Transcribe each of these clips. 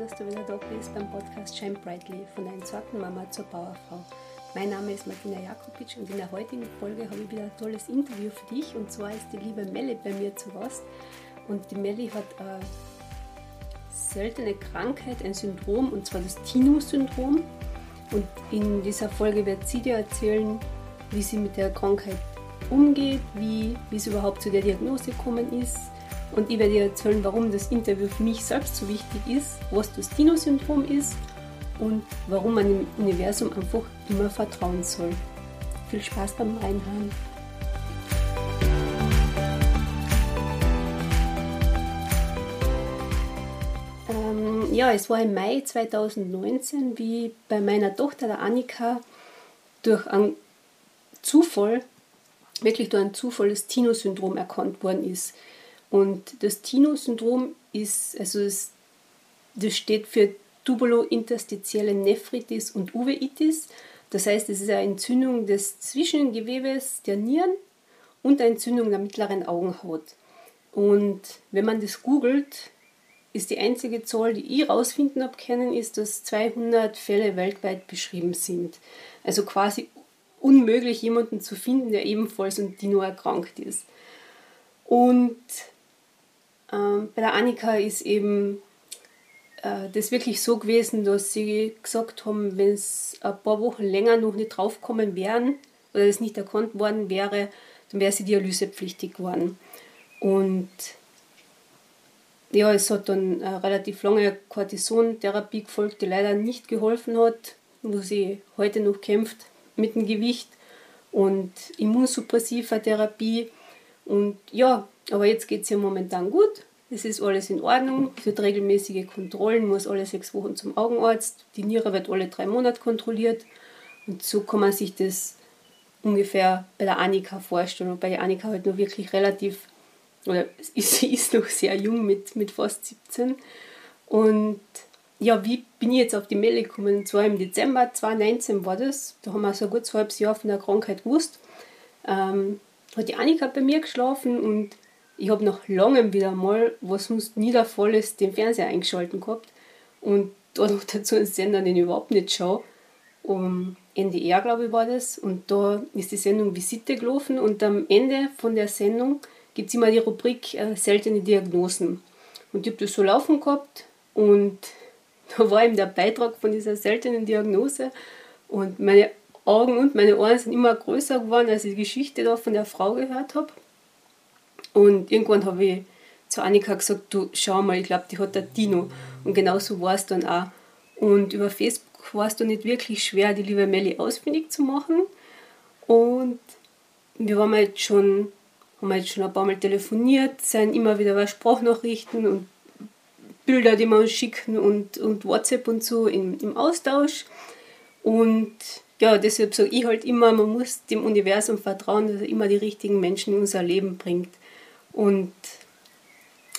dass du wieder da bist beim Podcast Shine Brightly von einer Sortenmama zur Bauerfrau. Mein Name ist Martina Jakobitsch und in der heutigen Folge habe ich wieder ein tolles Interview für dich. Und zwar ist die liebe Melli bei mir zu Gast. Und die Melli hat eine seltene Krankheit, ein Syndrom, und zwar das Tino-Syndrom. Und in dieser Folge wird sie dir erzählen, wie sie mit der Krankheit umgeht, wie, wie es überhaupt zu der Diagnose gekommen ist, und ich werde dir erzählen, warum das Interview für mich selbst so wichtig ist, was das Dino-Syndrom ist und warum man im Universum einfach immer vertrauen soll. Viel Spaß beim Reinhören. Ähm, ja, es war im Mai 2019, wie bei meiner Tochter, der Annika, durch einen Zufall, wirklich durch einen Zufall, das Tino-Syndrom erkannt worden ist. Und das Tino-Syndrom ist, also das, das steht für tubulointerstitielle Nephritis und Uveitis. Das heißt, es ist eine Entzündung des Zwischengewebes der Nieren und eine Entzündung der mittleren Augenhaut. Und wenn man das googelt, ist die einzige Zahl, die ich herausfinden habe können, ist, dass 200 Fälle weltweit beschrieben sind. Also quasi unmöglich, jemanden zu finden, der ebenfalls an Dino erkrankt ist. Und ähm, bei der Annika ist eben äh, das wirklich so gewesen, dass sie gesagt haben, wenn es ein paar Wochen länger noch nicht draufgekommen wären oder es nicht erkannt worden wäre, dann wäre sie dialysepflichtig geworden. Und ja, es hat dann eine relativ lange Cortisontherapie gefolgt, die leider nicht geholfen hat, wo sie heute noch kämpft mit dem Gewicht und immunsuppressiver Therapie. Und ja, aber jetzt geht es ihr momentan gut. Es ist alles in Ordnung. Hat regelmäßige Kontrollen, muss alle sechs Wochen zum Augenarzt. Die Niere wird alle drei Monate kontrolliert. Und so kann man sich das ungefähr bei der Annika vorstellen. Und bei der Annika halt noch wirklich relativ, oder sie ist noch sehr jung mit, mit fast 17. Und ja, wie bin ich jetzt auf die Melde gekommen? Und zwar im Dezember 2019 war das. Da haben wir so ein gutes halbes Jahr von der Krankheit gewusst. Ähm, hat die Annika bei mir geschlafen und ich habe nach langem wieder mal, was sonst nie der Fall ist, den Fernseher eingeschaltet gehabt und da noch dazu einen Sender, den ich überhaupt nicht schaue. Um NDR, glaube ich, war das. Und da ist die Sendung Visite gelaufen und am Ende von der Sendung gibt es immer die Rubrik äh, seltene Diagnosen. Und ich habe das so laufen gehabt und da war eben der Beitrag von dieser seltenen Diagnose und meine Augen und meine Ohren sind immer größer geworden, als ich die Geschichte da von der Frau gehört habe. Und irgendwann habe ich zu Annika gesagt, du schau mal, ich glaube, die hat der Dino. Und genauso war es dann auch. Und über Facebook war es dann nicht wirklich schwer, die liebe Melli ausfindig zu machen. Und wir waren jetzt schon, haben jetzt schon ein paar Mal telefoniert, sind immer wieder Sprachnachrichten und Bilder, die wir uns schicken und, und WhatsApp und so im, im Austausch. Und ja, deshalb sage ich halt immer, man muss dem Universum vertrauen, dass er immer die richtigen Menschen in unser Leben bringt. Und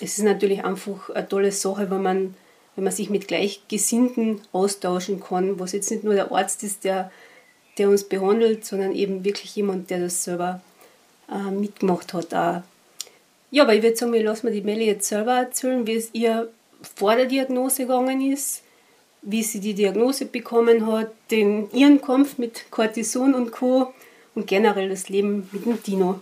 es ist natürlich einfach eine tolle Sache, wenn man, wenn man sich mit Gleichgesinnten austauschen kann, was jetzt nicht nur der Arzt ist, der, der uns behandelt, sondern eben wirklich jemand, der das selber äh, mitgemacht hat. Auch. Ja, aber ich würde sagen, wir lassen mir die Melli jetzt selber erzählen, wie es ihr vor der Diagnose gegangen ist, wie sie die Diagnose bekommen hat, den, ihren Kampf mit Cortison und Co. und generell das Leben mit dem Dino.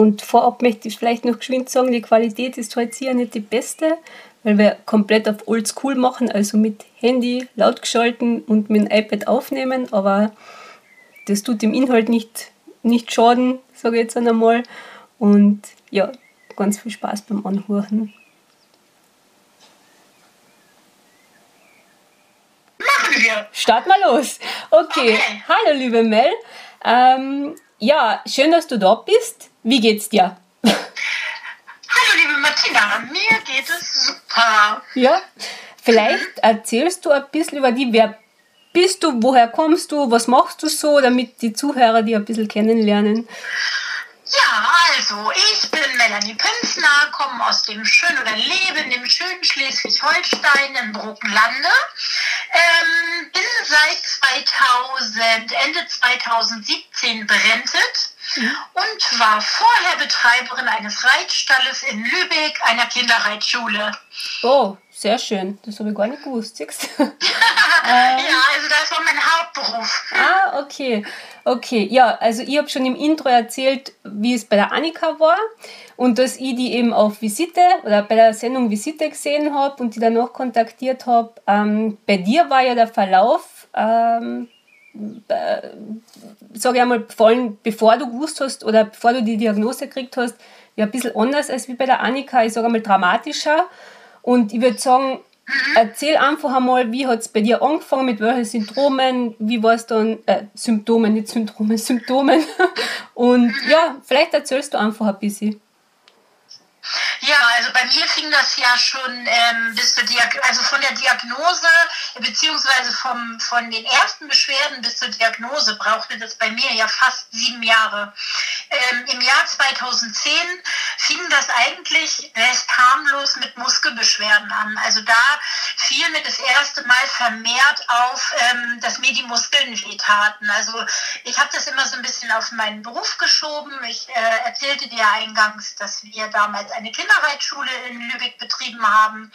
Und vorab möchte ich vielleicht noch geschwind sagen, die Qualität ist heute sicher nicht die beste, weil wir komplett auf Oldschool machen, also mit Handy laut geschalten und mit dem iPad aufnehmen, aber das tut dem Inhalt nicht, nicht schaden, sage ich jetzt einmal. Und ja, ganz viel Spaß beim Anhören. Machen wir! Start mal los! Okay, okay. hallo liebe Mel. Ähm, ja, schön, dass du da bist. Wie geht's dir? Hallo liebe Martina, mir geht es super. Ja, vielleicht erzählst du ein bisschen über die, wer bist du, woher kommst du, was machst du so, damit die Zuhörer dich ein bisschen kennenlernen. Ja, also ich bin Melanie Pünzner, komme aus dem schönen oder lebe in dem schönen Schleswig-Holstein in Bruckenlande. Ähm, bin seit 2000, Ende 2017 berentet mhm. und war vorher Betreiberin eines Reitstalles in Lübeck, einer Kinderreitschule. Oh, sehr schön. Das habe ich gar nicht gewusst, siehst ähm, ja, also das war mein Hauptberuf. Ah, okay. Okay, ja, also ich habe schon im Intro erzählt, wie es bei der Annika war und dass ich die eben auf Visite oder bei der Sendung Visite gesehen habe und die danach kontaktiert habe. Ähm, bei dir war ja der Verlauf, ähm, äh, sage ich einmal, vor allem bevor du gewusst hast oder bevor du die Diagnose gekriegt hast, ja ein bisschen anders als wie bei der Annika, ich sage einmal dramatischer. Und ich würde sagen, erzähl einfach einmal, wie hat es bei dir angefangen, mit welchen Symptomen, wie war es dann, äh, Symptomen, nicht Symptome, Symptomen. Und ja, vielleicht erzählst du einfach ein bisschen. Ja, also bei mir fing das ja schon ähm, bis zur Diag also von der Diagnose beziehungsweise vom, von den ersten Beschwerden bis zur Diagnose brauchte das bei mir ja fast sieben Jahre. Ähm, Im Jahr 2010 fing das eigentlich recht harmlos mit Muskelbeschwerden an. Also da fiel mir das erste Mal vermehrt auf, ähm, dass mir die Muskeln wehtaten. Also ich habe das immer so ein bisschen auf meinen Beruf geschoben. Ich äh, erzählte dir eingangs, dass wir damals eine Kinderreitschule in Lübeck betrieben haben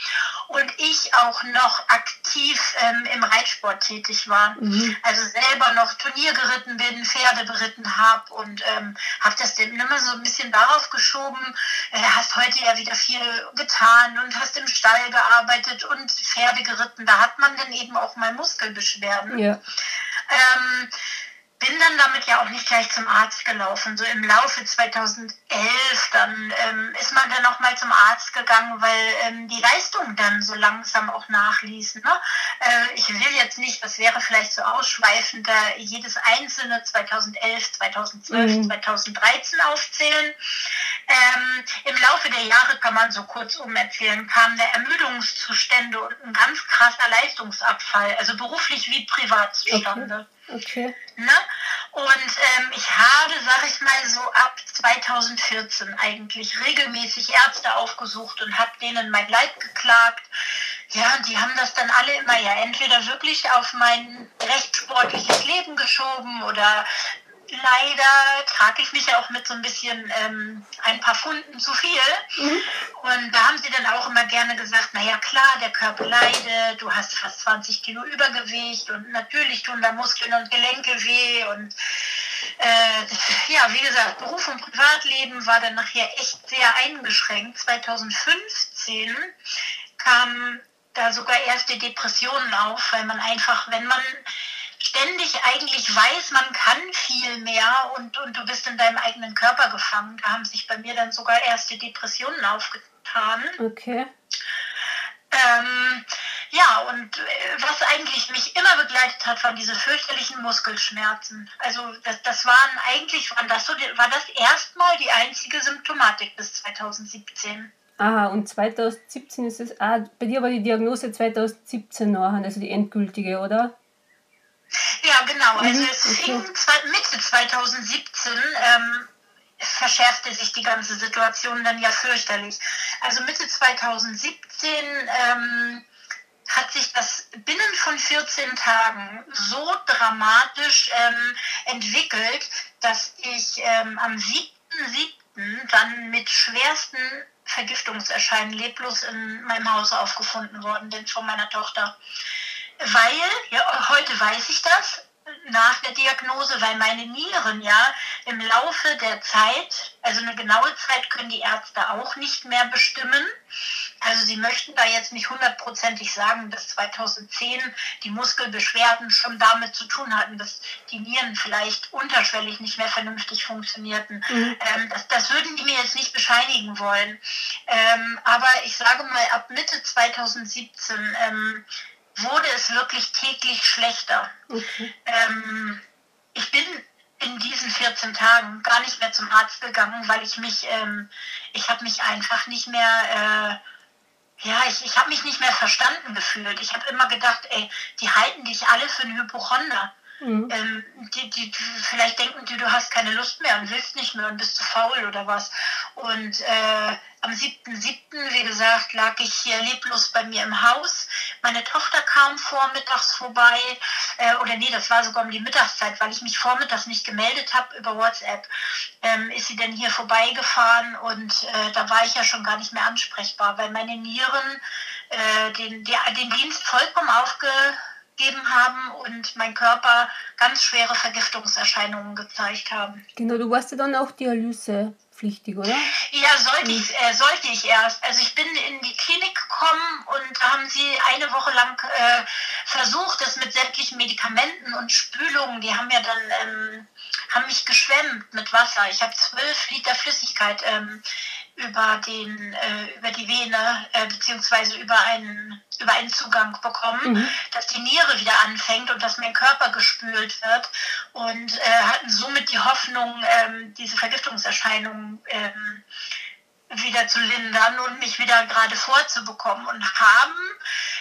und ich auch noch aktiv ähm, im Reitsport tätig war. Mhm. Also selber noch Turnier geritten bin, Pferde beritten habe und ähm, habe das dann immer so ein bisschen darauf geschoben, äh, hast heute ja wieder viel getan und hast im Stall gearbeitet und Pferde geritten. Da hat man dann eben auch mal Muskelbeschwerden. Ja. Ähm, bin dann damit ja auch nicht gleich zum Arzt gelaufen. So im Laufe 2011, dann ähm, ist man dann noch mal zum Arzt gegangen, weil ähm, die Leistung dann so langsam auch nachließ. Ne? Äh, ich will jetzt nicht, das wäre vielleicht so ausschweifend, jedes einzelne 2011, 2012, mhm. 2013 aufzählen. Ähm, Im Laufe der Jahre kann man so kurzum erzählen, kamen der Ermüdungszustände und ein ganz krasser Leistungsabfall, also beruflich wie privat zustande. Okay. Okay. Ne? Und ähm, ich habe, sag ich mal, so ab 2014 eigentlich regelmäßig Ärzte aufgesucht und habe denen mein Leid geklagt. Ja, die haben das dann alle immer ja entweder wirklich auf mein recht sportliches Leben geschoben oder leider trage ich mich ja auch mit so ein bisschen ähm, ein paar Funden zu viel. Mhm. Und da haben sie dann auch immer gerne gesagt, naja klar, der Körper leidet, du hast fast 20 Kilo Übergewicht und natürlich tun da Muskeln und Gelenke weh. Und äh, ja, wie gesagt, Beruf und Privatleben war dann nachher echt sehr eingeschränkt. 2015 kamen da sogar erste Depressionen auf, weil man einfach, wenn man ständig eigentlich weiß, man kann viel mehr und, und du bist in deinem eigenen Körper gefangen. Da haben sich bei mir dann sogar erste Depressionen aufgetan. Okay. Ähm, ja, und äh, was eigentlich mich immer begleitet hat, waren diese fürchterlichen Muskelschmerzen. Also das, das waren eigentlich, waren das so, war das erstmal die einzige Symptomatik bis 2017. Aha, und 2017 ist es, ah, bei dir war die Diagnose 2017 noch, also die endgültige, oder? Ja, genau. Also mhm, es okay. fing Mitte 2017 ähm, verschärfte sich die ganze Situation dann ja fürchterlich. Also Mitte 2017 ähm, hat sich das binnen von 14 Tagen so dramatisch ähm, entwickelt, dass ich ähm, am 7.7. dann mit schwersten Vergiftungserscheinen leblos in meinem Haus aufgefunden worden bin von meiner Tochter weil, ja, heute weiß ich das, nach der Diagnose, weil meine Nieren ja im Laufe der Zeit, also eine genaue Zeit können die Ärzte auch nicht mehr bestimmen. Also sie möchten da jetzt nicht hundertprozentig sagen, dass 2010 die Muskelbeschwerden schon damit zu tun hatten, dass die Nieren vielleicht unterschwellig nicht mehr vernünftig funktionierten. Mhm. Ähm, das, das, würden die mir jetzt nicht bescheinigen wollen. Ähm, aber ich sage mal, ab Mitte 2017 ähm, wurde es wirklich täglich schlechter. Okay. Ähm, ich bin in diesen 14 Tagen gar nicht mehr zum Arzt gegangen, weil ich mich, ähm, ich habe mich einfach nicht mehr, äh, ja, ich, ich habe mich nicht mehr verstanden gefühlt. Ich habe immer gedacht, ey, die halten dich alle für einen Hypochonder. Mhm. Ähm, die, die, vielleicht denken die, du hast keine Lust mehr und willst nicht mehr und bist zu faul oder was. Und äh, am 7.7., wie gesagt, lag ich hier leblos bei mir im Haus. Meine Tochter kam vormittags vorbei, äh, oder nee, das war sogar um die Mittagszeit, weil ich mich vormittags nicht gemeldet habe über WhatsApp. Ähm, ist sie denn hier vorbeigefahren und äh, da war ich ja schon gar nicht mehr ansprechbar, weil meine Nieren äh, den, der, den Dienst vollkommen aufgegeben haben und mein Körper ganz schwere Vergiftungserscheinungen gezeigt haben. Genau, du warst ja dann auch Dialyse pflichtig, oder? Ja, sollte ich, äh, sollte ich erst. Also ich bin in die Klinik gekommen und da haben sie eine Woche lang äh, versucht, das mit sämtlichen Medikamenten und Spülungen, die haben ja dann, ähm, haben mich geschwemmt mit Wasser. Ich habe zwölf Liter Flüssigkeit ähm, über, den, äh, über die Vene äh, beziehungsweise über einen, über einen Zugang bekommen, mhm. dass die Niere wieder anfängt und dass mein Körper gespült wird und äh, hatten somit die Hoffnung, ähm, diese Vergiftungserscheinungen ähm, wieder zu lindern und mich wieder gerade vorzubekommen und haben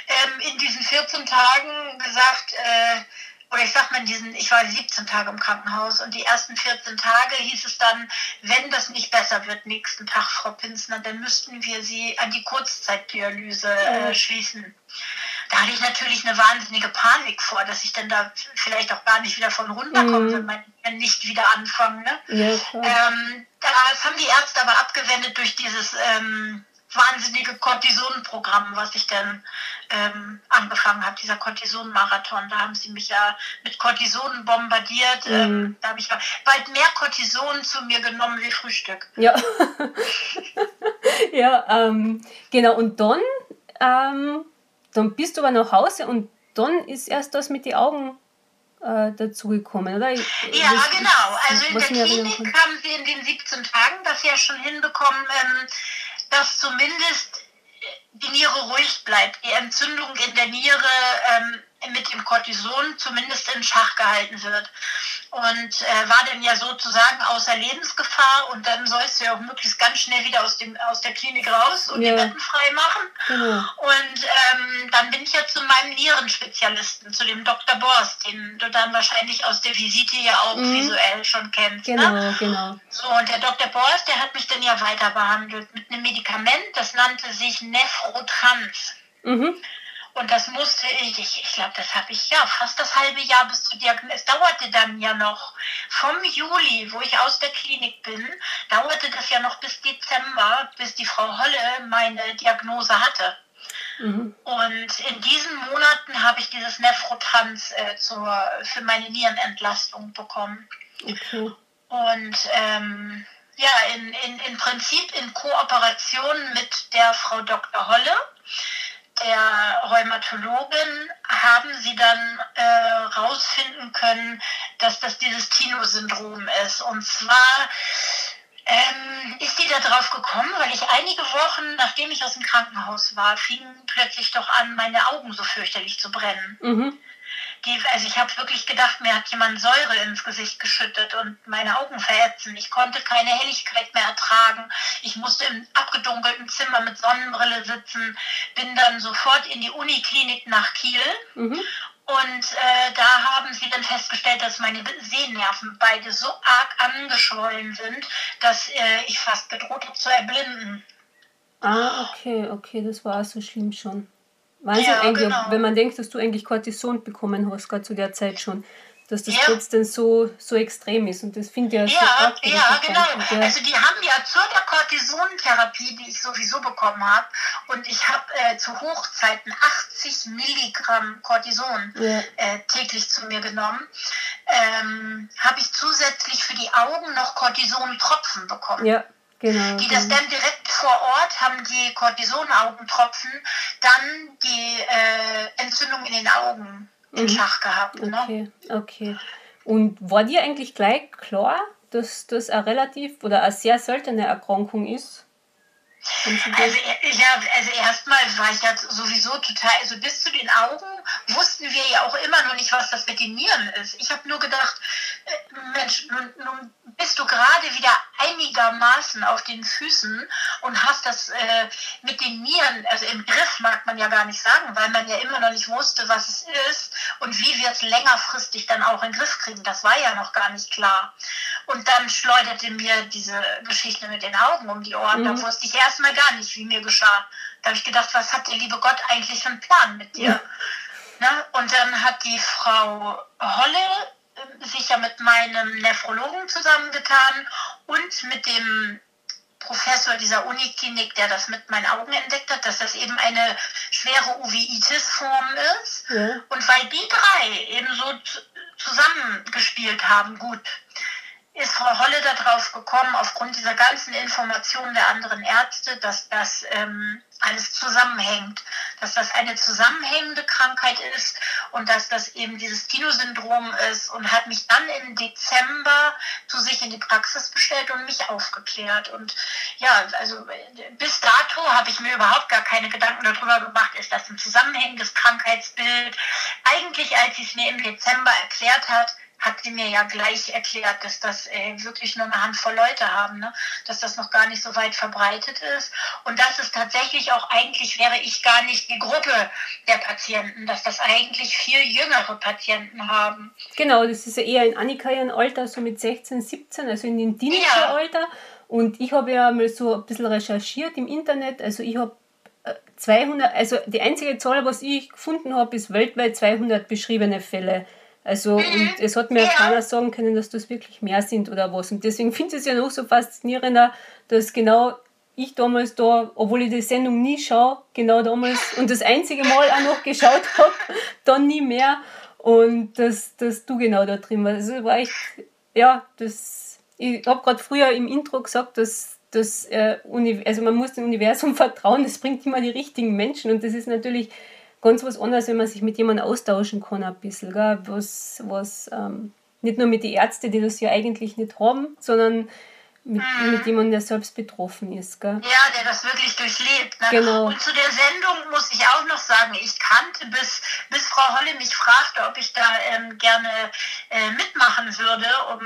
ähm, in diesen 14 Tagen gesagt, äh, oder ich sag mal, in diesen, ich war 17 Tage im Krankenhaus und die ersten 14 Tage hieß es dann, wenn das nicht besser wird nächsten Tag, Frau Pinsner, dann müssten wir Sie an die Kurzzeitdialyse äh, mhm. schließen. Da hatte ich natürlich eine wahnsinnige Panik vor, dass ich dann da vielleicht auch gar nicht wieder von runterkomme, mhm. wenn meine nicht wieder anfangen. Ne? Ja, ähm, das haben die Ärzte aber abgewendet durch dieses ähm, wahnsinnige Cortison-Programm, was ich dann ähm, angefangen habe, dieser Cortison-Marathon. Da haben sie mich ja mit Cortison bombardiert. Mhm. Ähm, da habe ich bald mehr Cortison zu mir genommen wie Frühstück. Ja, ja ähm, genau. Und dann, ähm, dann bist du aber nach Hause und dann ist erst das mit den Augen äh, dazugekommen, oder? ja, das, genau. Also in der Klinik haben sie in den 17 Tagen das ja schon hinbekommen, ähm, dass zumindest die Niere ruhig bleibt, die Entzündung in der Niere ähm, mit dem Cortison zumindest in Schach gehalten wird. Und äh, war dann ja sozusagen außer Lebensgefahr und dann sollst du ja auch möglichst ganz schnell wieder aus, dem, aus der Klinik raus und ja. die Betten frei machen. Genau. Und ähm, dann bin ich ja zu meinem Nierenspezialisten, zu dem Dr. Borst, den du dann wahrscheinlich aus der Visite ja auch mhm. visuell schon kennst. Genau, ne? genau. So, und der Dr. Borst, der hat mich dann ja weiter behandelt mit einem Medikament, das nannte sich Nephrotrans. Mhm. Und das musste ich, ich, ich glaube, das habe ich ja fast das halbe Jahr bis zur Diagnose. Es dauerte dann ja noch vom Juli, wo ich aus der Klinik bin, dauerte das ja noch bis Dezember, bis die Frau Holle meine Diagnose hatte. Mhm. Und in diesen Monaten habe ich dieses Nephrotrans äh, zur, für meine Nierenentlastung bekommen. Okay. Und ähm, ja, in, in, im Prinzip in Kooperation mit der Frau Dr. Holle der Rheumatologin haben sie dann äh, können, dass das dieses Tino-Syndrom ist. Und zwar ähm, ist die da drauf gekommen, weil ich einige Wochen, nachdem ich aus dem Krankenhaus war, fingen plötzlich doch an, meine Augen so fürchterlich zu brennen. Mhm die, also ich habe wirklich gedacht, mir hat jemand Säure ins Gesicht geschüttet und meine Augen verätzen. Ich konnte keine Helligkeit mehr ertragen. Ich musste im abgedunkelten Zimmer mit Sonnenbrille sitzen, bin dann sofort in die Uniklinik nach Kiel. Mhm. Und äh, da haben sie dann festgestellt, dass meine Sehnerven beide so arg angeschwollen sind, dass äh, ich fast gedroht habe zu erblinden. Ah, okay, okay, das war so schlimm schon. Wahnsinn ja, eigentlich, genau. wenn man denkt, dass du eigentlich Cortison bekommen hast, gerade zu der Zeit schon, dass das ja. trotzdem so, so extrem ist. Und das finde ich ja Ja, ja genau. Also die haben ja zur der Cortisontherapie, die ich sowieso bekommen habe, und ich habe äh, zu Hochzeiten 80 Milligramm Cortison ja. äh, täglich zu mir genommen, ähm, habe ich zusätzlich für die Augen noch Cortison-Tropfen bekommen. Ja. Genau, die das genau. dann direkt vor Ort haben die Cortisonaugentropfen dann die äh, Entzündung in den Augen mhm. in Schach gehabt. Ne? Okay, okay. Und war dir eigentlich gleich klar, dass das eine relativ oder eine sehr seltene Erkrankung ist? Also, ja, also erstmal war ich ja sowieso total, also bis zu den Augen wussten wir ja auch immer noch nicht, was das mit den Nieren ist. Ich habe nur gedacht, äh, Mensch, nun, nun bist du gerade wieder einigermaßen auf den Füßen und hast das äh, mit den Nieren, also im Griff mag man ja gar nicht sagen, weil man ja immer noch nicht wusste, was es ist und wie wir es längerfristig dann auch in den Griff kriegen. Das war ja noch gar nicht klar. Und dann schleuderte mir diese Geschichte mit den Augen um die Ohren. Mhm. Da wusste ich erstmal gar nicht, wie mir geschah. Da habe ich gedacht, was hat der liebe Gott eigentlich für einen Plan mit dir? Ja. Ne? Und dann hat die Frau Holle sich ja mit meinem Nephrologen zusammengetan und mit dem Professor dieser Uniklinik, der das mit meinen Augen entdeckt hat, dass das eben eine schwere Uveitis-Form ist. Ja. Und weil die drei eben so zusammengespielt haben, gut, ist Frau Holle darauf gekommen, aufgrund dieser ganzen Informationen der anderen Ärzte, dass das ähm, alles zusammenhängt, dass das eine zusammenhängende Krankheit ist und dass das eben dieses Tino-Syndrom ist und hat mich dann im Dezember zu sich in die Praxis bestellt und mich aufgeklärt. Und ja, also bis dato habe ich mir überhaupt gar keine Gedanken darüber gemacht, ist das ein zusammenhängendes Krankheitsbild. Eigentlich, als sie es mir im Dezember erklärt hat, hat sie mir ja gleich erklärt, dass das äh, wirklich nur eine Handvoll Leute haben, ne? dass das noch gar nicht so weit verbreitet ist und dass es tatsächlich auch eigentlich wäre ich gar nicht die Gruppe der Patienten, dass das eigentlich viel jüngere Patienten haben. Genau, das ist ja eher in Annika ihren Alter, so mit 16, 17, also in dem Teenageralter. Ja. Und ich habe ja mal so ein bisschen recherchiert im Internet, also ich habe 200, äh, also die einzige Zahl, was ich gefunden habe, ist weltweit 200 beschriebene Fälle also, mhm. und es hat mir ja. keiner sagen können, dass das wirklich mehr sind oder was. Und deswegen finde ich es ja noch so faszinierender, dass genau ich damals da, obwohl ich die Sendung nie schaue, genau damals und das einzige Mal auch noch geschaut habe, dann nie mehr. Und dass, dass du genau da drin warst. Also war echt, ja, das, ich habe gerade früher im Intro gesagt, dass, dass äh, also man muss dem Universum vertrauen, das bringt immer die richtigen Menschen und das ist natürlich ganz was anderes, wenn man sich mit jemandem austauschen kann, ein bisschen. Gell? Was, was ähm, nicht nur mit den Ärzten, die das ja eigentlich nicht haben, sondern mit, mhm. mit jemandem, der selbst betroffen ist. Gell? Ja, der das wirklich durchlebt. Ne? Genau. Und zu der Sendung muss ich auch noch sagen, ich kannte, bis, bis Frau Holle mich fragte, ob ich da ähm, gerne äh, mitmachen würde, um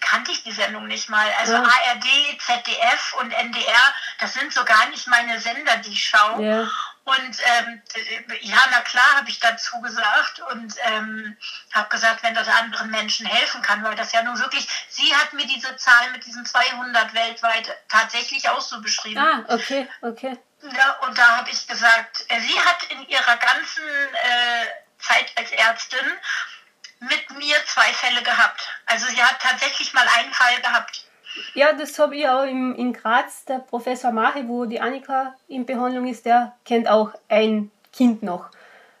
kannte ich die Sendung nicht mal. Also ja. ARD, ZDF und NDR, das sind so gar nicht meine Sender, die ich schaue. Ja. Und ähm, ja, na klar, habe ich dazu gesagt und ähm, habe gesagt, wenn das anderen Menschen helfen kann, weil das ja nun wirklich, sie hat mir diese Zahl mit diesen 200 weltweit tatsächlich auch so beschrieben. Ah, okay, okay. Ja, und da habe ich gesagt, äh, sie hat in ihrer ganzen äh, Zeit als Ärztin mit mir zwei Fälle gehabt. Also sie hat tatsächlich mal einen Fall gehabt. Ja, das habe ich auch im, in Graz. Der Professor Mache, wo die Annika in Behandlung ist, der kennt auch ein Kind noch.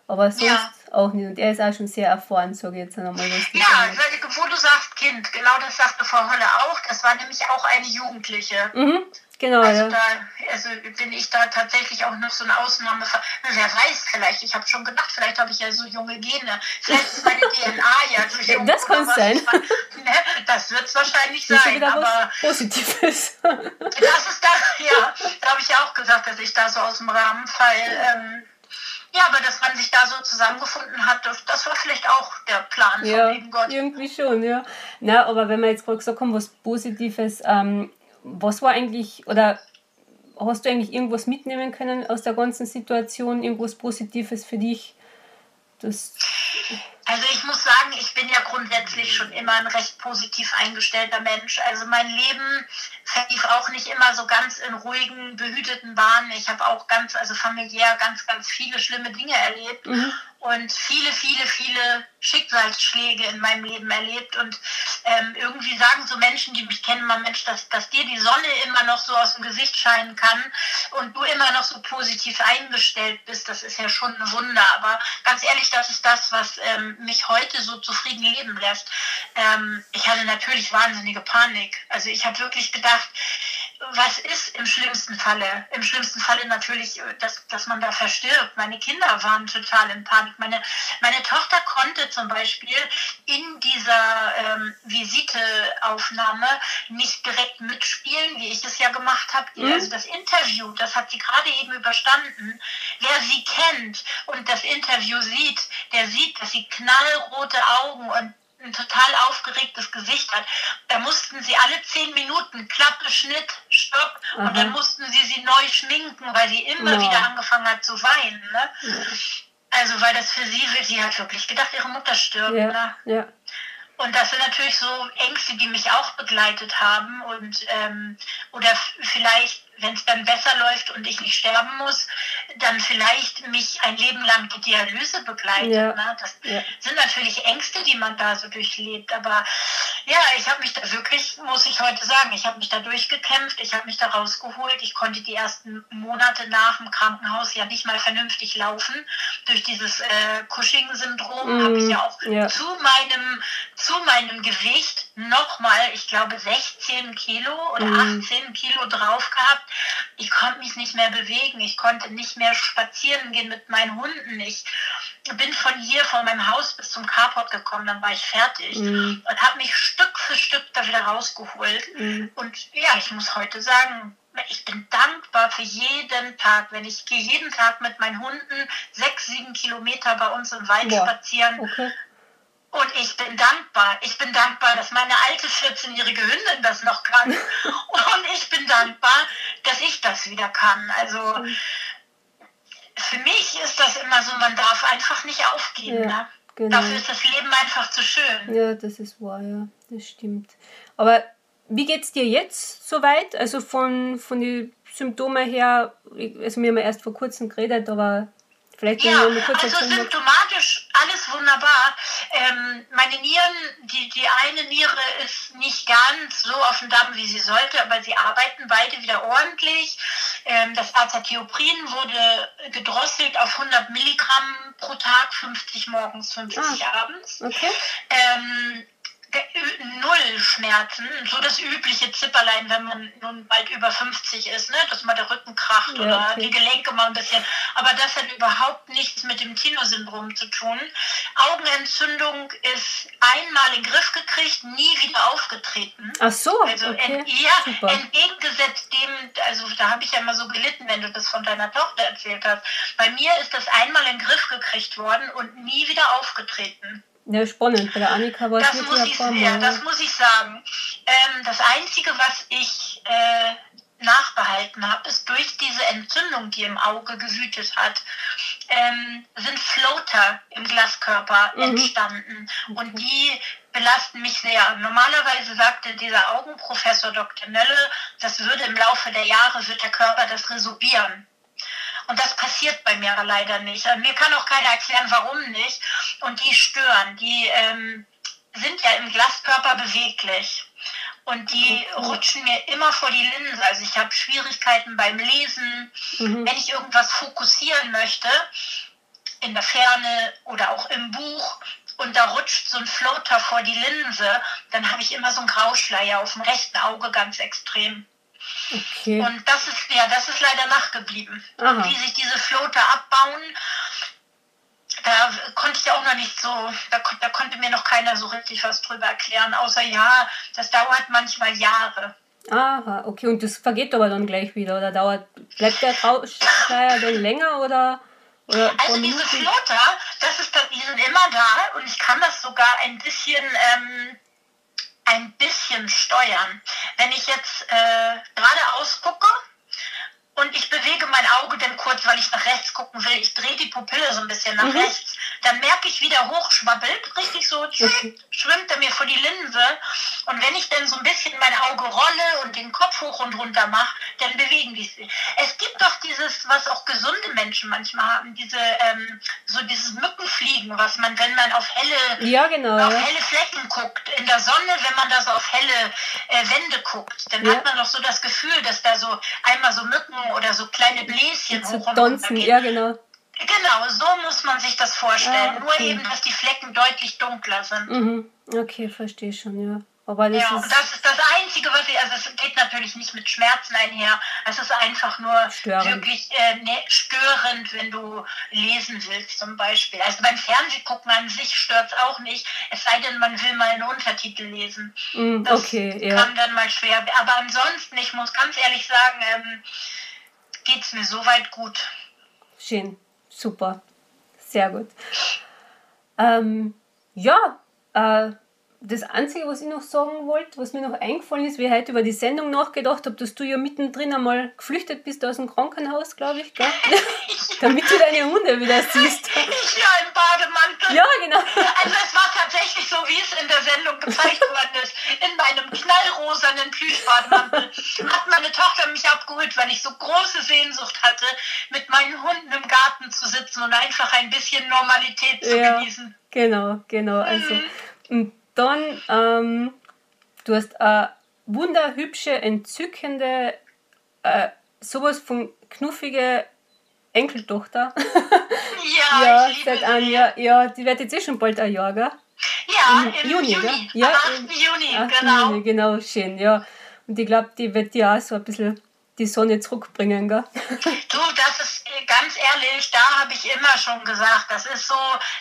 Aber sonst ja. auch nicht. Und er ist auch schon sehr erfahren, sage ich jetzt einmal. Ja, wo du sagst Kind, genau das sagte Frau Holle auch. Das war nämlich auch eine Jugendliche. Mhm. Genau, also ja. Da, also bin ich da tatsächlich auch noch so eine Ausnahmefall. Wer weiß, vielleicht, ich habe schon gedacht, vielleicht habe ich ja so junge Gene. Vielleicht ist meine DNA ja so jung. Das kann sein. Ne? Das wird es wahrscheinlich das sein. aber Positives. das ist da, ja, da habe ich ja auch gesagt, dass ich da so aus dem Rahmen fall. Ähm, ja, aber dass man sich da so zusammengefunden hat, das, war vielleicht auch der Plan ja, von lieben Gott. Irgendwie schon, ja. Na, aber wenn wir jetzt gerade gesagt haben, was Positives, ähm, was war eigentlich, oder hast du eigentlich irgendwas mitnehmen können aus der ganzen Situation, irgendwas Positives für dich? Das also ich muss sagen, ich bin ja grundsätzlich schon immer ein recht positiv eingestellter Mensch. Also mein Leben verlief auch nicht immer so ganz in ruhigen, behüteten Bahnen. Ich habe auch ganz, also familiär ganz, ganz viele schlimme Dinge erlebt. Mhm und viele, viele, viele Schicksalsschläge in meinem Leben erlebt. Und ähm, irgendwie sagen so Menschen, die mich kennen, mal Mensch, dass, dass dir die Sonne immer noch so aus dem Gesicht scheinen kann und du immer noch so positiv eingestellt bist, das ist ja schon ein Wunder. Aber ganz ehrlich, das ist das, was ähm, mich heute so zufrieden leben lässt. Ähm, ich hatte natürlich wahnsinnige Panik. Also ich habe wirklich gedacht, was ist im schlimmsten Falle? Im schlimmsten Falle natürlich, äh, dass, dass man da verstirbt. Meine Kinder waren total in Panik. Meine, meine Tochter konnte zum Beispiel in dieser ähm, Visiteaufnahme nicht direkt mitspielen, wie ich es ja gemacht habe. Mhm. Also das Interview, das hat sie gerade eben überstanden. Wer sie kennt und das Interview sieht, der sieht, dass sie knallrote Augen und ein total aufgeregtes Gesicht hat. Da mussten sie alle zehn Minuten Klappe, Schnitt, Stopp Aha. und dann mussten sie sie neu schminken, weil sie immer ja. wieder angefangen hat zu weinen. Ne? Ja. Also weil das für sie, sie hat wirklich gedacht, ihre Mutter stirbt. Ja. Ne? Ja. Und das sind natürlich so Ängste, die mich auch begleitet haben und ähm, oder vielleicht wenn es dann besser läuft und ich nicht sterben muss, dann vielleicht mich ein Leben lang die Dialyse begleitet. Ja. Ne? Das ja. sind natürlich Ängste, die man da so durchlebt. Aber ja, ich habe mich da wirklich, muss ich heute sagen, ich habe mich da durchgekämpft, ich habe mich da rausgeholt. Ich konnte die ersten Monate nach dem Krankenhaus ja nicht mal vernünftig laufen. Durch dieses äh, Cushing-Syndrom mm, habe ich ja auch ja. zu meinem zu meinem Gewicht nochmal, ich glaube, 16 Kilo oder mm. 18 Kilo drauf gehabt ich konnte mich nicht mehr bewegen, ich konnte nicht mehr spazieren gehen mit meinen Hunden. Ich bin von hier, von meinem Haus bis zum Carport gekommen, dann war ich fertig mhm. und habe mich Stück für Stück da wieder rausgeholt. Mhm. Und ja, ich muss heute sagen, ich bin dankbar für jeden Tag, wenn ich gehe jeden Tag mit meinen Hunden sechs, sieben Kilometer bei uns im Wald ja. spazieren. Okay. Und ich bin dankbar. Ich bin dankbar, dass meine alte 14-jährige Hündin das noch kann. Und ich bin dankbar, dass ich das wieder kann. Also für mich ist das immer so, man darf einfach nicht aufgeben. Ja, ne? genau. Dafür ist das Leben einfach zu schön. Ja, das ist wahr, ja. Das stimmt. Aber wie geht es dir jetzt soweit? Also von, von den Symptomen her, also wir haben ja erst vor kurzem geredet, aber Vielleicht ja, also symptomatisch alles wunderbar. Ähm, meine Nieren, die, die eine Niere ist nicht ganz so auf dem Damm, wie sie sollte, aber sie arbeiten beide wieder ordentlich. Ähm, das Azathioprin wurde gedrosselt auf 100 Milligramm pro Tag, 50 morgens, 50 ah, abends. Okay. Ähm, null Schmerzen, so das übliche Zipperlein, wenn man nun bald über 50 ist, ne? dass mal der Rücken kracht ja, oder okay. die Gelenke mal ein bisschen. Aber das hat überhaupt nichts mit dem Tino-Syndrom zu tun. Augenentzündung ist einmal in den Griff gekriegt, nie wieder aufgetreten. Ach so. Also okay. ent, ja, Super. entgegengesetzt dem, also da habe ich ja immer so gelitten, wenn du das von deiner Tochter erzählt hast. Bei mir ist das einmal in den Griff gekriegt worden und nie wieder aufgetreten. Ja, spannend. Bei der Annika war es das muss ich, Ja, das muss ich sagen. Ähm, das Einzige, was ich äh, nachbehalten habe, ist durch diese Entzündung, die im Auge gewütet hat, ähm, sind Floater im Glaskörper mhm. entstanden. Und die belasten mich sehr. Normalerweise sagte dieser Augenprofessor Dr. Nölle, das würde im Laufe der Jahre, wird der Körper das resorbieren. Und das passiert bei mir leider nicht. Mir kann auch keiner erklären, warum nicht. Und die stören. Die ähm, sind ja im Glaskörper beweglich. Und die okay. rutschen mir immer vor die Linse. Also ich habe Schwierigkeiten beim Lesen. Mhm. Wenn ich irgendwas fokussieren möchte, in der Ferne oder auch im Buch, und da rutscht so ein Floater vor die Linse, dann habe ich immer so einen Grauschleier auf dem rechten Auge ganz extrem. Okay. Und das ist, ja, das ist leider nachgeblieben. Aha. Wie sich diese Floater abbauen, da konnte ich auch noch nicht so, da, da konnte mir noch keiner so richtig was drüber erklären, außer ja, das dauert manchmal Jahre. Aha, okay, und das vergeht aber dann gleich wieder, oder dauert, bleibt der Grauschleier denn länger oder? oder also diese Floater, das ist, die sind immer da und ich kann das sogar ein bisschen ähm, ein bisschen steuern. Wenn ich jetzt äh, geradeaus gucke und ich bewege mein Auge dann kurz, weil ich nach rechts gucken will, ich drehe die Pupille so ein bisschen nach mhm. rechts, dann merke ich, wie der hochschwabbelt, richtig so okay. schwimmt er mir vor die Linse. Und wenn ich dann so ein bisschen mein Auge rolle und den Kopf hoch und runter mache, dann bewegen die sich. Es gibt doch dieses, was auch gesunde Menschen manchmal haben, diese ähm, so dieses Mückenfliegen, was man, wenn man auf helle, ja, genau, auf ja. helle Flecken guckt, in der Sonne, wenn man da so auf helle äh, Wände guckt, dann ja. hat man doch so das Gefühl, dass da so einmal so Mücken oder so kleine Bläschen hoch und runter gehen. Ja, genau. Genau, so muss man sich das vorstellen. Ah, okay. Nur eben, dass die Flecken deutlich dunkler sind. Mhm. Okay, verstehe schon, ja. Aber das ja, ist das ist das Einzige, was ich, also es geht natürlich nicht mit Schmerzen einher. Es ist einfach nur störend. wirklich äh, ne, störend, wenn du lesen willst zum Beispiel. Also beim Fernsehgucken an sich stört es auch nicht, es sei denn, man will mal einen Untertitel lesen. Mm, das okay, ja. kann dann mal schwer. Aber ansonsten, ich muss ganz ehrlich sagen, ähm, geht es mir soweit gut. Schön. Super. Sehr gut. Ähm, ja, äh, das Einzige, was ich noch sagen wollte, was mir noch eingefallen ist, wie ich heute über die Sendung nachgedacht habe, dass du ja mittendrin einmal geflüchtet bist aus dem Krankenhaus, glaube ich, gell? Damit du deine Hunde wieder siehst. Ich ja im Bademantel. Ja, genau. Also es war tatsächlich so, wie es in der Sendung gezeigt worden ist. In meinem knallrosanen Plüschbademantel hat meine Tochter mich abgeholt, weil ich so große Sehnsucht hatte, mit meinen Hunden im Garten zu sitzen und einfach ein bisschen Normalität zu ja, genießen. Genau, genau. Also, mhm. und dann, ähm, du hast eine wunderhübsche, entzückende, äh, sowas von knuffige Enkeltochter. Ja, ja ich seit einem Jahr. Ja, die wird jetzt eh schon bald ein Jahr, gell? Ja, im, im Juni, Juni. Ja, am 8. Juni, 8. genau. Juni, genau, schön, ja. Und ich glaube, die wird ja auch so ein bisschen die Sonne zurückbringen, gell? Du, das ist äh, ganz ehrlich, da habe ich immer schon gesagt, das ist so,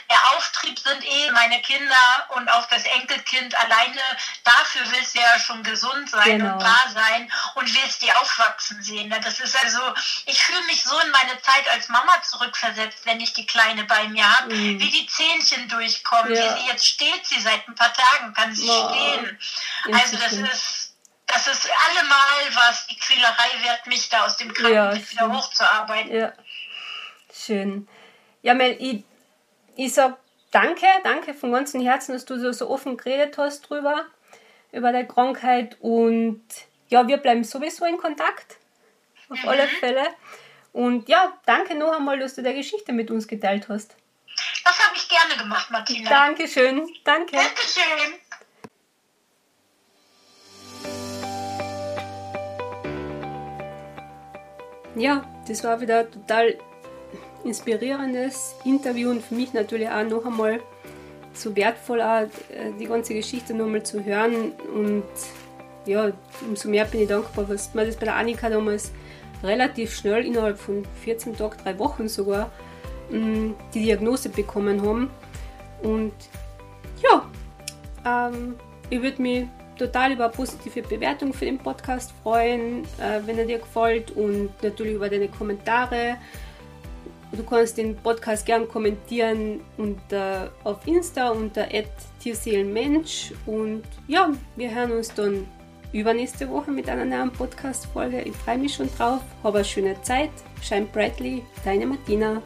der Auftrieb sind eh meine Kinder und auch das Enkelkind alleine, dafür willst du ja schon gesund sein genau. und da sein und willst die aufwachsen sehen. Ne? Das ist also, ich fühle mich so in meine Zeit als Mama zurückversetzt, wenn ich die Kleine bei mir habe, mhm. wie die Zähnchen durchkommen, ja. wie sie jetzt steht, sie seit ein paar Tagen kann sie oh. stehen. Also das ist das ist allemal was die Quälerei wert, mich da aus dem Krankenbett ja, wieder hochzuarbeiten. Ja, schön. Ja, Mel, ich, ich sag danke, danke von ganzem Herzen, dass du so, so offen geredet hast drüber, über deine Krankheit und ja, wir bleiben sowieso in Kontakt, auf mhm. alle Fälle. Und ja, danke noch einmal, dass du deine Geschichte mit uns geteilt hast. Das habe ich gerne gemacht, Martina. Dankeschön, danke. Dankeschön. Ja, das war wieder ein total inspirierendes Interview und für mich natürlich auch noch einmal so wertvoll, auch, äh, die ganze Geschichte nochmal zu hören. Und ja, umso mehr bin ich dankbar, was wir das bei der Annika damals relativ schnell, innerhalb von 14 Tagen, drei Wochen sogar, mm, die Diagnose bekommen haben. Und ja, ähm, ich würde mich total über positive Bewertung für den Podcast freuen, äh, wenn er dir gefällt und natürlich über deine Kommentare. Du kannst den Podcast gern kommentieren unter, auf Insta unter Tierseelenmensch und ja, wir hören uns dann übernächste Woche mit einer neuen Podcast-Folge. Ich freue mich schon drauf. Habe eine schöne Zeit. Shine brightly, deine Martina.